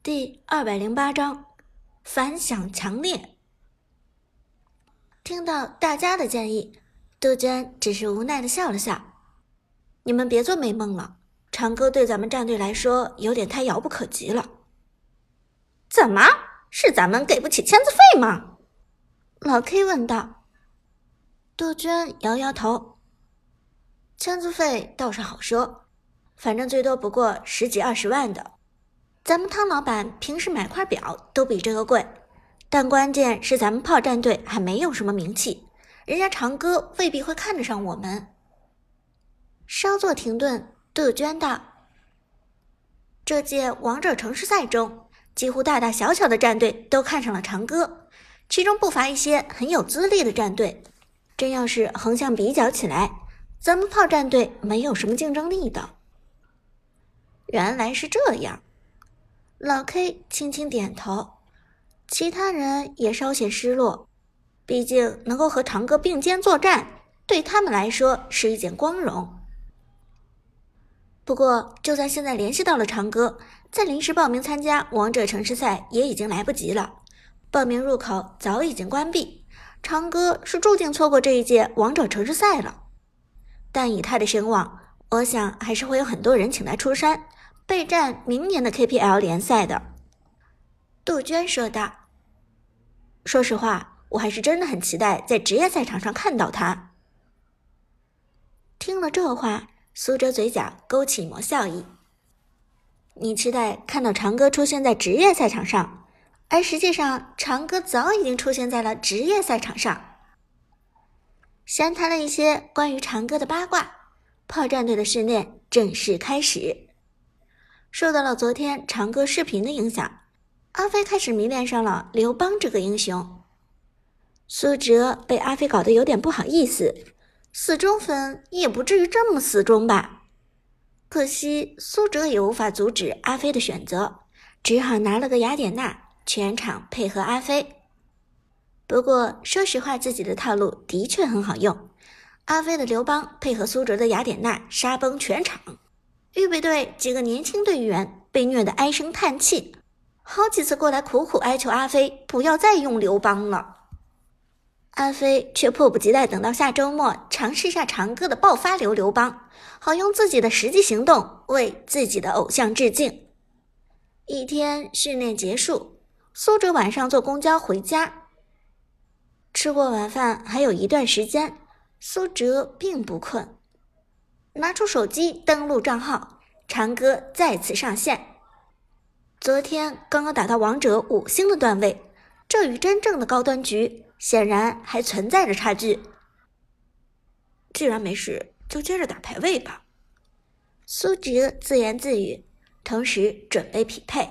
第二百零八章，反响强烈。听到大家的建议，杜鹃只是无奈的笑了笑。你们别做美梦了，长歌对咱们战队来说有点太遥不可及了。怎么是咱们给不起签字费吗？老 K 问道。杜鹃摇摇头，签字费倒是好说，反正最多不过十几二十万的。咱们汤老板平时买块表都比这个贵，但关键是咱们炮战队还没有什么名气，人家长歌未必会看得上我们。稍作停顿，杜鹃道：“这届王者城市赛中，几乎大大小小的战队都看上了长歌，其中不乏一些很有资历的战队。真要是横向比较起来，咱们炮战队没有什么竞争力的。”原来是这样。老 K 轻轻点头，其他人也稍显失落。毕竟能够和长歌并肩作战，对他们来说是一件光荣。不过，就算现在联系到了长歌，再临时报名参加王者城市赛也已经来不及了。报名入口早已经关闭，长歌是注定错过这一届王者城市赛了。但以他的声望，我想还是会有很多人请他出山。备战明年的 KPL 联赛的，杜鹃说道：“说实话，我还是真的很期待在职业赛场上看到他。”听了这话，苏哲嘴角勾起一抹笑意：“你期待看到长歌出现在职业赛场上，而实际上，长歌早已经出现在了职业赛场上。”闲谈了一些关于长歌的八卦，炮战队的训练正式开始。受到了昨天长歌视频的影响，阿飞开始迷恋上了刘邦这个英雄。苏哲被阿飞搞得有点不好意思，死忠粉也不至于这么死忠吧？可惜苏哲也无法阻止阿飞的选择，只好拿了个雅典娜，全场配合阿飞。不过说实话，自己的套路的确很好用，阿飞的刘邦配合苏哲的雅典娜，杀崩全场。预备队几个年轻队员被虐得唉声叹气，好几次过来苦苦哀求阿飞不要再用刘邦了。阿飞却迫不及待等到下周末尝试下长歌的爆发流刘邦，好用自己的实际行动为自己的偶像致敬。一天训练结束，苏哲晚上坐公交回家，吃过晚饭还有一段时间，苏哲并不困。拿出手机登录账号，长歌再次上线。昨天刚刚打到王者五星的段位，这与真正的高端局显然还存在着差距。既然没事，就接着打排位吧。苏哲自言自语，同时准备匹配。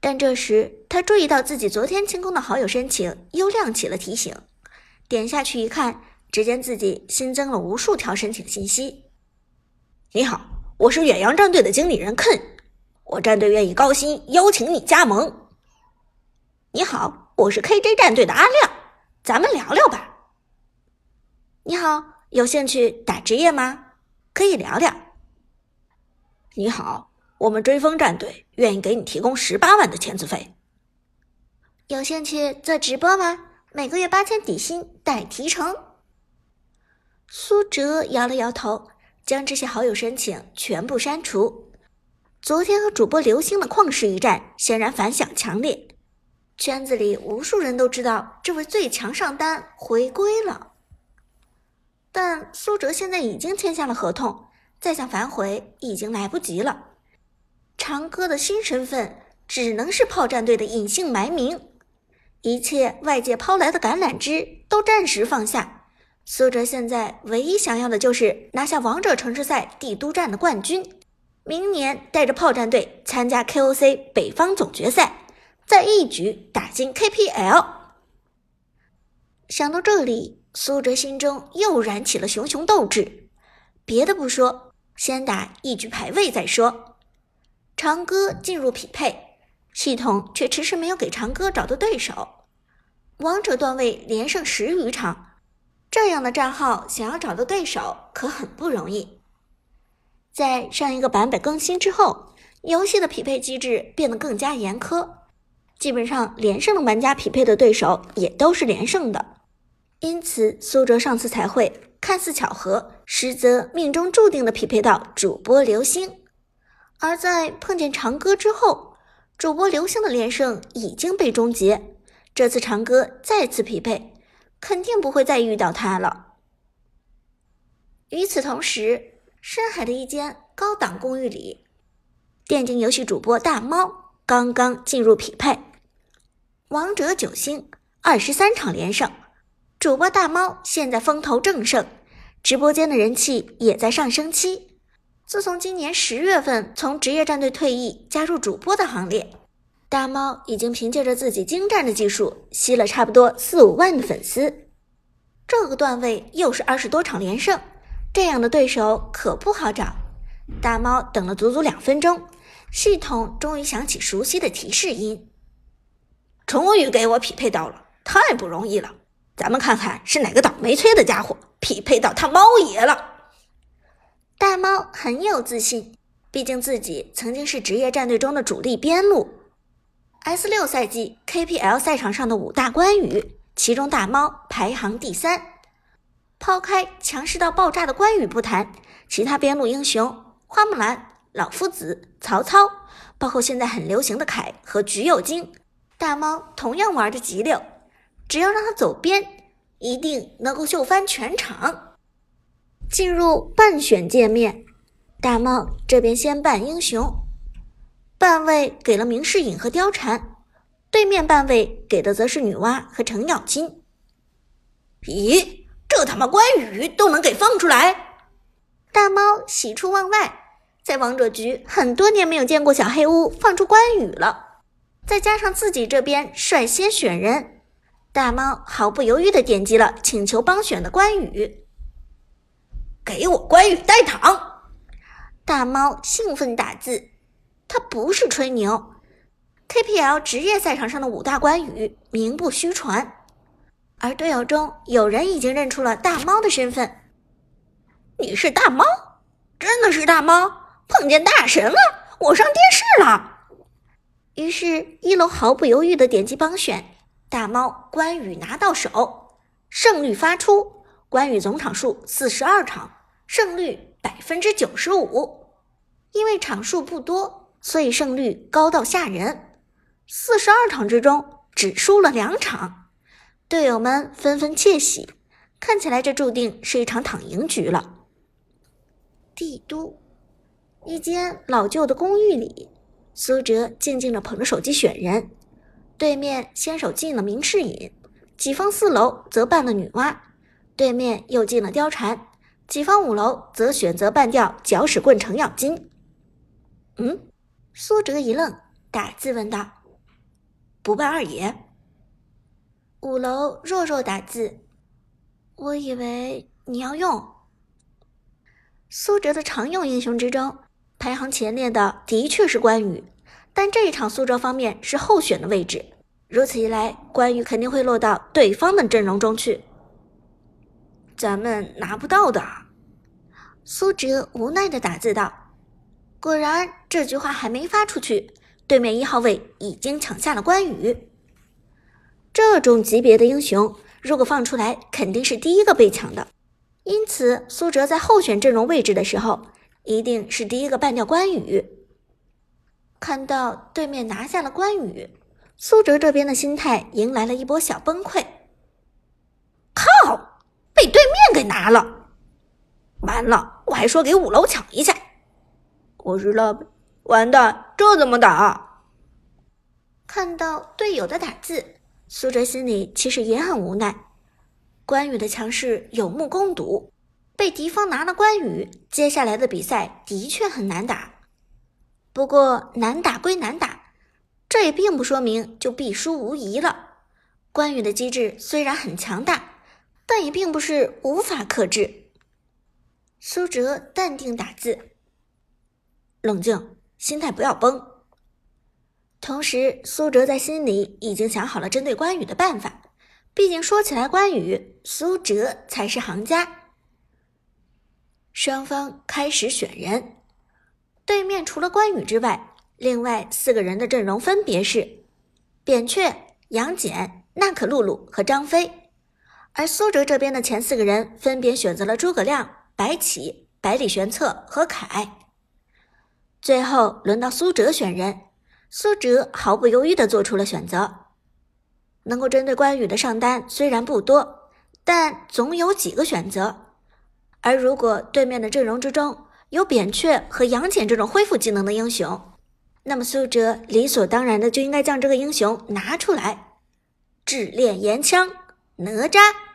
但这时他注意到自己昨天清空的好友申请又亮起了提醒，点下去一看。只见自己新增了无数条申请信息。你好，我是远洋战队的经理人 Ken，我战队愿意高薪邀请你加盟。你好，我是 KJ 战队的阿亮，咱们聊聊吧。你好，有兴趣打职业吗？可以聊聊。你好，我们追风战队愿意给你提供十八万的签字费。有兴趣做直播吗？每个月八千底薪带提成。苏哲摇了摇头，将这些好友申请全部删除。昨天和主播刘星的旷世一战显然反响强烈，圈子里无数人都知道这位最强上单回归了。但苏哲现在已经签下了合同，再想反悔已经来不及了。长歌的新身份只能是炮战队的隐姓埋名，一切外界抛来的橄榄枝都暂时放下。苏哲现在唯一想要的就是拿下王者城市赛帝都站的冠军，明年带着炮战队参加 KOC 北方总决赛，再一举打进 KPL。想到这里，苏哲心中又燃起了熊熊斗志。别的不说，先打一局排位再说。长歌进入匹配，系统却迟迟没有给长歌找到对手。王者段位连胜十余场。这样的账号想要找到对手可很不容易。在上一个版本更新之后，游戏的匹配机制变得更加严苛，基本上连胜的玩家匹配的对手也都是连胜的。因此，苏哲上次彩绘看似巧合，实则命中注定的匹配到主播流星。而在碰见长歌之后，主播流星的连胜已经被终结。这次长歌再次匹配，肯定不会再遇到他了。与此同时，深海的一间高档公寓里，电竞游戏主播大猫刚刚进入匹配，王者九星二十三场连胜，主播大猫现在风头正盛，直播间的人气也在上升期。自从今年十月份从职业战队退役，加入主播的行列，大猫已经凭借着自己精湛的技术，吸了差不多四五万的粉丝。这个段位又是二十多场连胜，这样的对手可不好找。大猫等了足足两分钟，系统终于响起熟悉的提示音，终于给我匹配到了，太不容易了。咱们看看是哪个倒霉催的家伙匹配到他猫爷了。大猫很有自信，毕竟自己曾经是职业战队中的主力边路。S 六赛季 KPL 赛场上的五大关羽，其中大猫排行第三。抛开强势到爆炸的关羽不谈，其他边路英雄花木兰、老夫子、曹操，包括现在很流行的凯和橘右京，大猫同样玩的极溜。只要让他走边，一定能够秀翻全场。进入半选界面，大猫这边先扮英雄，半位给了明世隐和貂蝉，对面半位给的则是女娲和程咬金。咦，这他妈关羽都能给放出来？大猫喜出望外，在王者局很多年没有见过小黑屋放出关羽了，再加上自己这边率先选人，大猫毫不犹豫的点击了请求帮选的关羽。给我关羽带躺！大猫兴奋打字，他不是吹牛，KPL 职业赛场上的五大关羽名不虚传，而队友中有人已经认出了大猫的身份。你是大猫？真的是大猫？碰见大神了！我上电视了！于是，一楼毫不犹豫的点击帮选，大猫关羽拿到手，胜率发出，关羽总场数四十二场。胜率百分之九十五，因为场数不多，所以胜率高到吓人。四十二场之中只输了两场，队友们纷纷窃喜，看起来这注定是一场躺赢局了。帝都一间老旧的公寓里，苏哲静静的捧着手机选人，对面先手进了明世隐，己方四楼则扮了女娲，对面又进了貂蝉。己方五楼则选择半吊搅屎棍程咬金。嗯，苏哲一愣，打字问道：“不办二爷？”五楼弱弱打字：“我以为你要用。”苏哲的常用英雄之中，排行前列的的确是关羽，但这一场苏哲方面是候选的位置，如此一来，关羽肯定会落到对方的阵容中去。咱们拿不到的，苏哲无奈的打字道。果然，这句话还没发出去，对面一号位已经抢下了关羽。这种级别的英雄，如果放出来，肯定是第一个被抢的。因此，苏哲在候选阵容位置的时候，一定是第一个办掉关羽。看到对面拿下了关羽，苏哲这边的心态迎来了一波小崩溃。靠！被对面给拿了，完了！我还说给五楼抢一下，我日了，完蛋！这怎么打？看到队友的打字，苏哲心里其实也很无奈。关羽的强势有目共睹，被敌方拿了关羽，接下来的比赛的确很难打。不过难打归难打，这也并不说明就必输无疑了。关羽的机制虽然很强大。但也并不是无法克制。苏哲淡定打字，冷静，心态不要崩。同时，苏哲在心里已经想好了针对关羽的办法。毕竟说起来，关羽，苏哲才是行家。双方开始选人，对面除了关羽之外，另外四个人的阵容分别是扁鹊、杨戬、娜可露露和张飞，而苏哲这边的前四个人分别选择了诸葛亮、白起、百里玄策和凯。最后轮到苏哲选人，苏哲毫不犹豫地做出了选择。能够针对关羽的上单虽然不多，但总有几个选择。而如果对面的阵容之中有扁鹊和杨戬这种恢复技能的英雄，那么苏哲理所当然的就应该将这个英雄拿出来。炙炼岩枪哪吒。